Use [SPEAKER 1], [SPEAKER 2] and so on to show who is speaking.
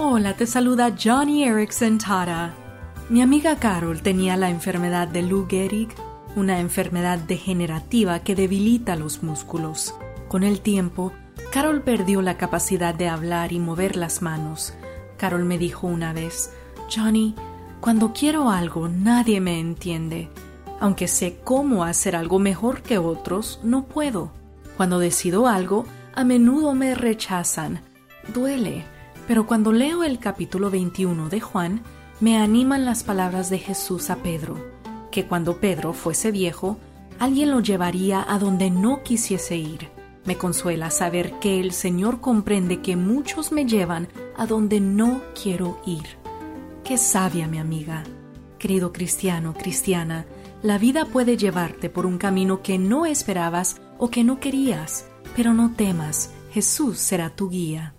[SPEAKER 1] Hola, te saluda Johnny Erickson Tara. Mi amiga Carol tenía la enfermedad de Lou Gehrig, una enfermedad degenerativa que debilita los músculos. Con el tiempo, Carol perdió la capacidad de hablar y mover las manos. Carol me dijo una vez, Johnny, cuando quiero algo nadie me entiende. Aunque sé cómo hacer algo mejor que otros, no puedo. Cuando decido algo, a menudo me rechazan. Duele pero cuando leo el capítulo 21 de Juan, me animan las palabras de Jesús a Pedro, que cuando Pedro fuese viejo, alguien lo llevaría a donde no quisiese ir. Me consuela saber que el Señor comprende que muchos me llevan a donde no quiero ir. Qué sabia mi amiga. Querido cristiano, cristiana, la vida puede llevarte por un camino que no esperabas o que no querías, pero no temas, Jesús será tu guía.